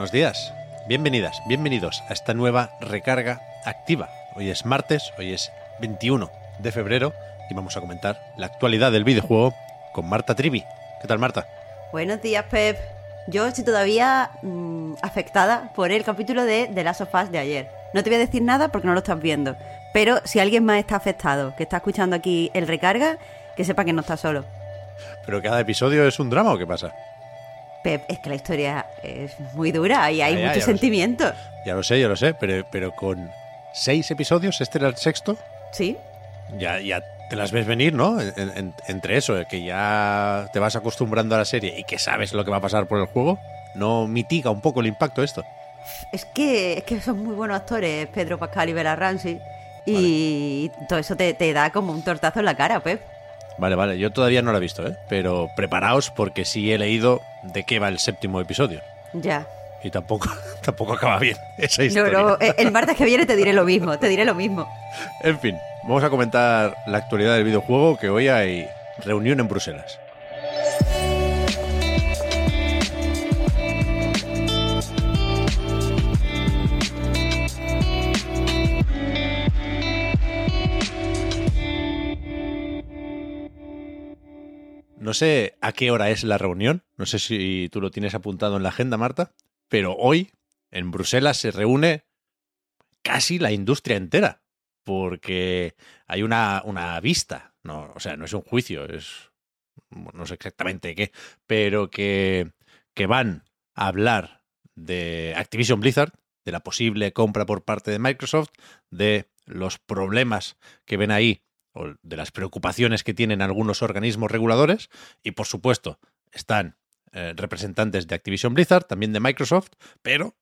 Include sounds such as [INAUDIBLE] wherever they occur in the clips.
Buenos días, bienvenidas, bienvenidos a esta nueva recarga activa. Hoy es martes, hoy es 21 de febrero y vamos a comentar la actualidad del videojuego con Marta Trivi. ¿Qué tal, Marta? Buenos días, Pep. Yo estoy todavía mm, afectada por el capítulo de The Last of Us de ayer. No te voy a decir nada porque no lo estás viendo. Pero si alguien más está afectado, que está escuchando aquí el recarga, que sepa que no está solo. ¿Pero cada episodio es un drama o qué pasa? Pep, es que la historia es muy dura y hay Ya, ya, mucho ya lo sé. Ya lo sé, pero, pero con seis episodios, este era el sexto, Sí, ya, ya te las ves venir, ¿no? En- en- entre eso, que ya te vas acostumbrando a la serie y que sabes lo que va a pasar por el juego, ¿no mitiga un poco el impacto esto? es que, es que son muy buenos actores, Pedro Pascal y Bella Ramsey. Y todo eso te, te da como un tortazo en la cara, Pep. Vale, vale, yo todavía no lo he visto, ¿eh? Pero preparaos porque sí he leído de qué va el séptimo episodio. Ya. Y tampoco, [LAUGHS] tampoco acaba bien [LAUGHS] esa historia. no, eh, el martes que viene te diré lo mismo, te diré lo mismo. En fin, vamos a comentar la actualidad del videojuego, que hoy hay reunión en Bruselas. No sé a qué hora es la reunión, no sé si tú lo tienes apuntado en la agenda, Marta, pero hoy en Bruselas se reúne casi la industria entera, porque hay una, una vista, no, o sea, no es un juicio, es no sé exactamente qué, pero que, que van a hablar de Activision Blizzard, de la posible compra por parte de Microsoft, de los problemas que ven ahí, o de las preocupaciones que tienen algunos organismos reguladores, y por supuesto están eh, representantes de Activision Blizzard, también de Microsoft, pero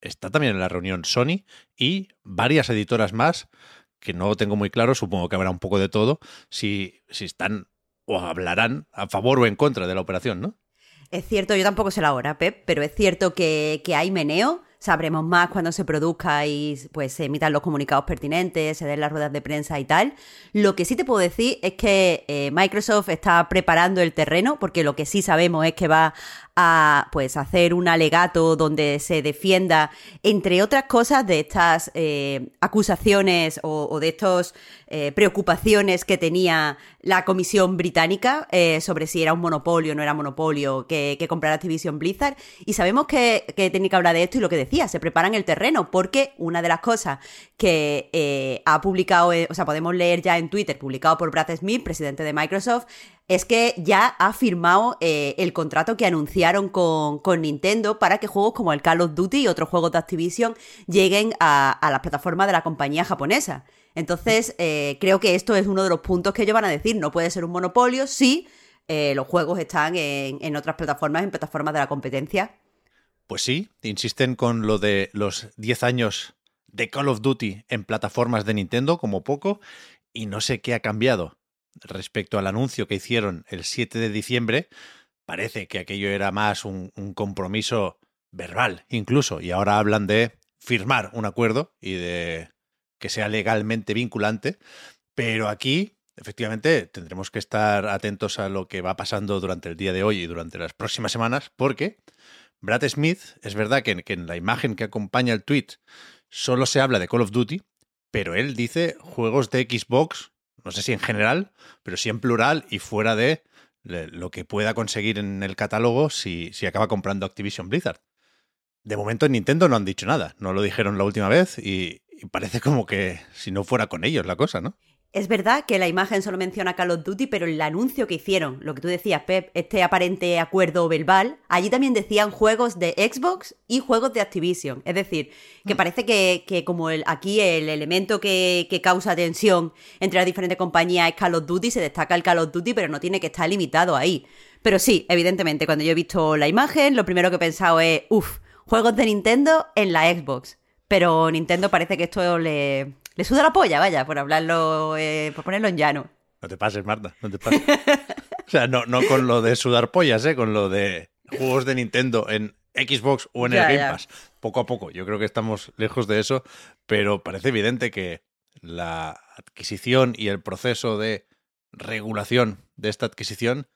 está también en la reunión Sony y varias editoras más que no tengo muy claro, supongo que habrá un poco de todo, si, si están o hablarán a favor o en contra de la operación, ¿no? Es cierto, yo tampoco sé la hora, Pep, pero es cierto que, que hay meneo. Sabremos más cuando se produzca y pues se emitan los comunicados pertinentes, se den las ruedas de prensa y tal. Lo que sí te puedo decir es que eh, Microsoft está preparando el terreno, porque lo que sí sabemos es que va a pues hacer un alegato donde se defienda, entre otras cosas, de estas eh, acusaciones o, de estas eh, preocupaciones que tenía la Comisión Británica eh, sobre si era un monopolio o no era monopolio que, que comprar Activision Blizzard. Y sabemos que, que tenía que hablar de esto y lo que decía, se preparan el terreno, porque una de las cosas que eh, ha publicado, eh, o sea, podemos leer ya en Twitter, publicado por Brad Smith, presidente de Microsoft, es que ya ha firmado eh, el contrato que anunciaron con, con Nintendo para que juegos como el Call of Duty y otros juegos de Activision lleguen a, las plataformas de la compañía japonesa. Entonces, creo que esto es uno de los puntos que ellos van a decir. No puede ser un monopolio si los juegos están en, en otras plataformas, en plataformas de la competencia. Pues sí, insisten con lo de los 10 años de Call of Duty en plataformas de Nintendo, como poco, y no sé qué ha cambiado respecto al anuncio que hicieron el 7 de diciembre. Parece que aquello era más un, un compromiso verbal, incluso, y ahora hablan de firmar un acuerdo y de que sea legalmente vinculante, pero aquí efectivamente tendremos que estar atentos a lo que va pasando durante el día de hoy y durante las próximas semanas, porque Brad Smith, es verdad que, en la imagen que acompaña el tweet solo se habla de Call of Duty, pero él dice juegos de Xbox, no sé si en general, pero sí en plural y fuera de lo que pueda conseguir en el catálogo si, si acaba comprando Activision Blizzard. De momento en Nintendo no han dicho nada, no lo dijeron la última vez y parece como que si no fuera con ellos la cosa, ¿no? Es verdad que la imagen solo menciona Call of Duty, pero el anuncio que hicieron, lo que tú decías, Pep, este aparente acuerdo verbal, allí también decían juegos de Xbox y juegos de Activision. Es decir, que parece que, como el, aquí el elemento que, que, causa tensión entre las diferentes compañías es Call of Duty, se destaca el Call of Duty, pero no tiene que estar limitado ahí. Pero sí, evidentemente, cuando yo he visto la imagen, lo primero que he pensado es, uff, juegos de Nintendo en la Xbox. Pero Nintendo parece que esto le, le suda la polla, vaya, por hablarlo, eh, por ponerlo en llano. No te pases, Marta, no te pases. o sea, no, no con lo de sudar pollas, ¿eh? Con lo de juegos de Nintendo en Xbox o en el Game Pass. Poco a poco, yo creo que estamos lejos de eso, pero parece evidente que la adquisición y el proceso de regulación de esta adquisición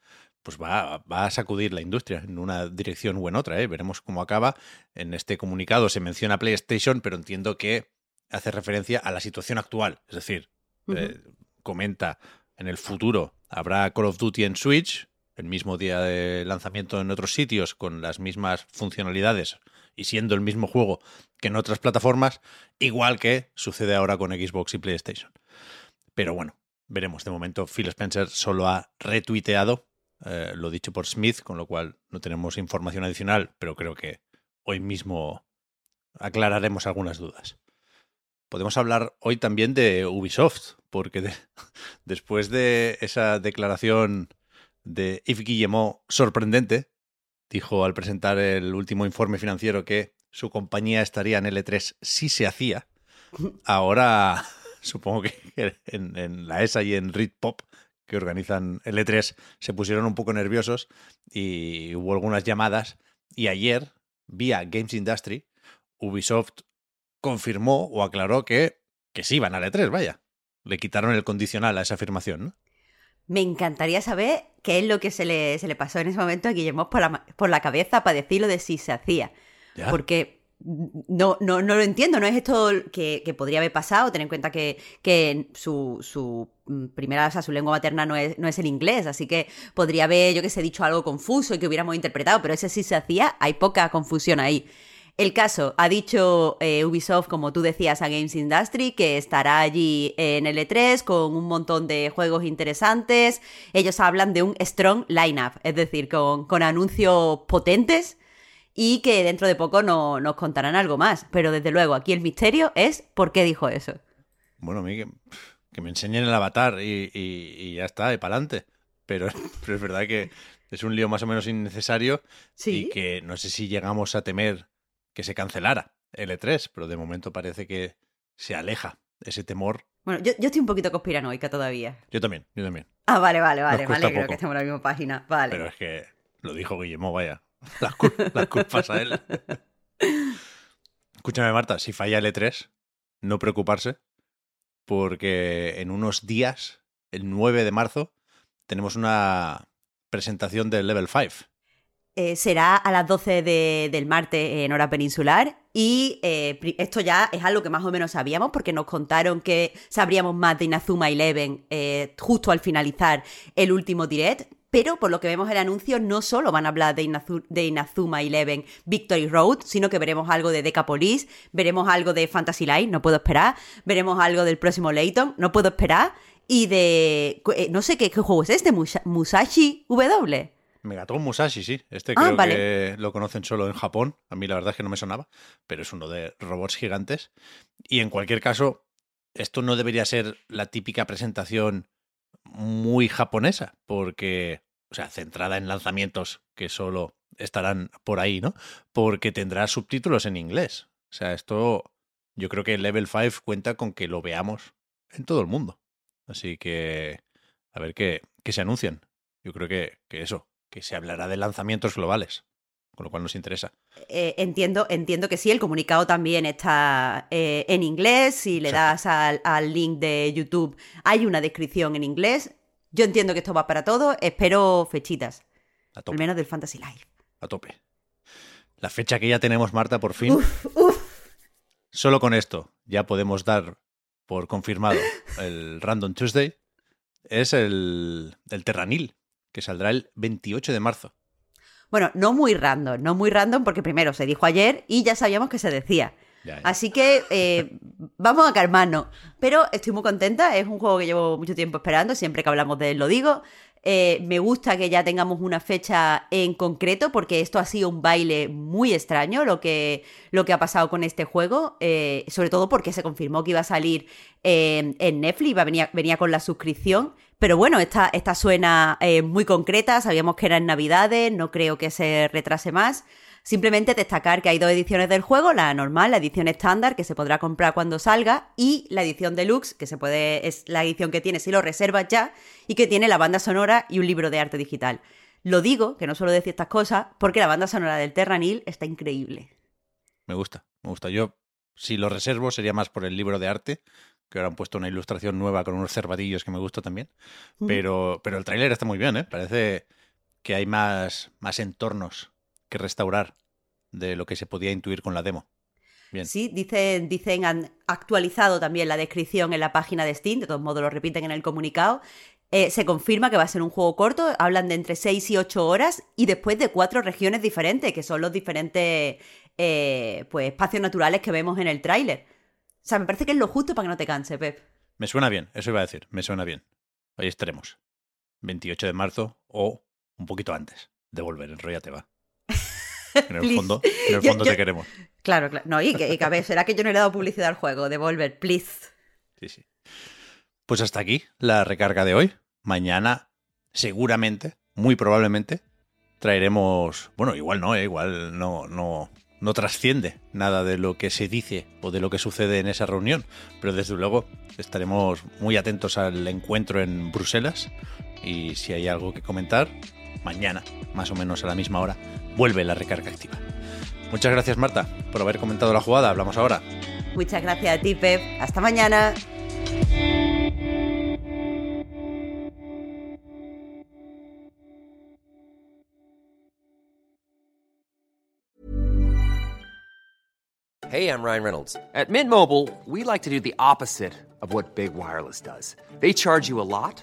pues va, va, a sacudir la industria en una dirección u en otra. ¿eh? Veremos cómo acaba. En este comunicado se menciona PlayStation, pero entiendo que hace referencia a la situación actual. Es decir, eh, comenta en el futuro habrá Call of Duty en Switch, el mismo día de lanzamiento en otros sitios, con las mismas funcionalidades y siendo el mismo juego que en otras plataformas, igual que sucede ahora con Xbox y PlayStation. Pero bueno, veremos. De momento, Phil Spencer solo ha retuiteado eh, lo dicho por Smith, con lo cual no tenemos información adicional, pero creo que hoy mismo aclararemos algunas dudas podemos hablar hoy también de Ubisoft, porque [LAUGHS] después de esa declaración de Yves Guillemot sorprendente, dijo al presentar el último informe financiero que su compañía estaría en L3 si se hacía. [LAUGHS] Ahora, [LAUGHS] supongo que en, la ESA y en Read Pop, que organizan L3, se pusieron un poco nerviosos y hubo algunas llamadas. Y ayer, vía Games Industry, Ubisoft confirmó o aclaró que, que sí van a E3, vaya. Le quitaron el condicional a esa afirmación, ¿no? Me encantaría saber qué es lo que se le, se le pasó en ese momento a Guillermo por la, por la cabeza para decirlo de si se hacía. Porque no, no, no lo entiendo, no es esto que, que podría haber pasado, ten en cuenta que, que su, su, mm, primera, o sea, su lengua materna no es, no es el inglés, así que podría haber, yo que sé, dicho algo confuso y que hubiéramos interpretado, pero ese sí se hacía, hay poca confusión ahí. El caso, ha dicho eh, Ubisoft, como tú decías, a Games Industry, que estará allí en el E3 con un montón de juegos interesantes. Ellos hablan de un strong lineup, es decir, con, con anuncios potentes y que dentro de poco no, nos contarán algo más. Pero desde luego, aquí el misterio es por qué dijo eso. Bueno, a mí que, me enseñen el avatar y, ya está, para adelante. Pero, [LAUGHS] pero es verdad que es un lío más o menos innecesario y que no sé si llegamos a temer que se cancelara el E3, pero de momento parece que se aleja ese temor. Bueno, yo, estoy un poquito conspiranoica todavía. Yo también, yo también. Ah, vale, vale, vale. Vale, creo que estemos en la misma página. Vale. Pero es que lo dijo Guillermo, vaya. [LAUGHS] Las, las culpas a él. [LAUGHS] Escúchame, Marta, si falla el E3, no preocuparse, porque en unos días, el 9 de marzo, tenemos una presentación del Level 5. Eh, será a las 12 del martes en hora peninsular. Y eh, esto ya es algo que más o menos sabíamos porque nos contaron que sabríamos más de Inazuma Eleven eh, justo al finalizar el último direct. Pero por lo que vemos el anuncio, no solo van a hablar de, Inazuma Eleven Victory Road, sino que veremos algo de Decapolis, veremos algo de Fantasy Line, no puedo esperar, veremos algo del próximo Layton, no puedo esperar, y de... no sé qué, qué juego es este, Musashi W. Megaton Musashi, sí. Este ah, creo que lo conocen solo en Japón. A mí la verdad es que no me sonaba, pero es uno de robots gigantes. Y en cualquier caso, esto no debería ser la típica presentación muy japonesa, porque, o sea, centrada en lanzamientos que solo estarán por ahí, ¿no? Porque tendrá subtítulos en inglés. O sea, esto yo creo que Level 5 cuenta con que lo veamos en todo el mundo. Así que, a ver qué, qué se anuncian. Yo creo que, que eso, que se hablará de lanzamientos globales, con lo cual nos interesa. Eh, entiendo, entiendo que sí, el comunicado también está eh, en inglés, si le das al, link de YouTube hay una descripción en inglés. Yo entiendo que esto va para todo, espero fechitas. Al menos del Fantasy Life. A tope. La fecha que ya tenemos, Marta, por fin. Solo con esto ya podemos dar por confirmado [LAUGHS] el Random Tuesday. Es el, el Terranil, que saldrá el 28 de marzo. Bueno, no muy random, no muy random porque primero se dijo ayer y ya sabíamos que se decía. Ya, ya. Así que eh, [LAUGHS] vamos a calmarnos. Pero estoy muy contenta, es un juego que llevo mucho tiempo esperando, siempre que hablamos de él lo digo. Eh, me gusta que ya tengamos una fecha en concreto porque esto ha sido un baile muy extraño lo que, lo que ha pasado con este juego, eh, sobre todo porque se confirmó que iba a salir eh, en Netflix, venía, venía con la suscripción. Pero bueno, esta, esta suena eh, muy concreta, sabíamos que era en Navidades, no creo que se retrase más. Simplemente destacar que hay dos ediciones del juego, la normal, la edición estándar, que se podrá comprar cuando salga, y la edición deluxe, que se puede, es la edición que tiene si lo reservas ya, y que tiene la banda sonora y un libro de arte digital. Lo digo, que no suelo decir estas cosas, porque la banda sonora del Terranil está increíble. Me gusta, me gusta. Yo, si lo reservo, sería más por el libro de arte, que ahora han puesto una ilustración nueva con unos cervadillos que me gusta también. Mm. Pero, pero el tráiler está muy bien, ¿eh? Parece que hay más, más entornos que restaurar de lo que se podía intuir con la demo. Bien. Sí, dicen, dicen, han actualizado también la descripción en la página de Steam, de todos modos lo repiten en el comunicado. Eh, se confirma que va a ser un juego corto, hablan de entre 6 y 8 horas y después de cuatro regiones diferentes, que son los diferentes eh, pues, espacios naturales que vemos en el tráiler. O sea, me parece que es lo justo para que no te canse, Pep. Me suena bien, eso iba a decir, me suena bien. Ahí estaremos. 28 de marzo o un poquito antes de volver, enrollate va. [LAUGHS] En el fondo, en el Yo- fondo yo- te queremos. Claro, claro. No, y que, y que, a ver, será que yo no le he dado publicidad al juego. Devolver, please. Sí, sí. Pues hasta aquí la recarga de hoy. Mañana, seguramente, muy probablemente, traeremos. Bueno, igual no, ¿eh? igual no, no, no trasciende nada de lo que se dice o de lo que sucede en esa reunión. Pero desde luego estaremos muy atentos al encuentro en Bruselas. Y si hay algo que comentar, mañana, más o menos a la misma hora, vuelve la recarga activa. Muchas gracias, Marta, por haber comentado la jugada. Hablamos ahora. Muchas gracias a ti, Pep. Hasta mañana. Hey, I'm Ryan Reynolds. At Mint Mobile, we like to do the opposite of what Big Wireless does. They charge you a lot,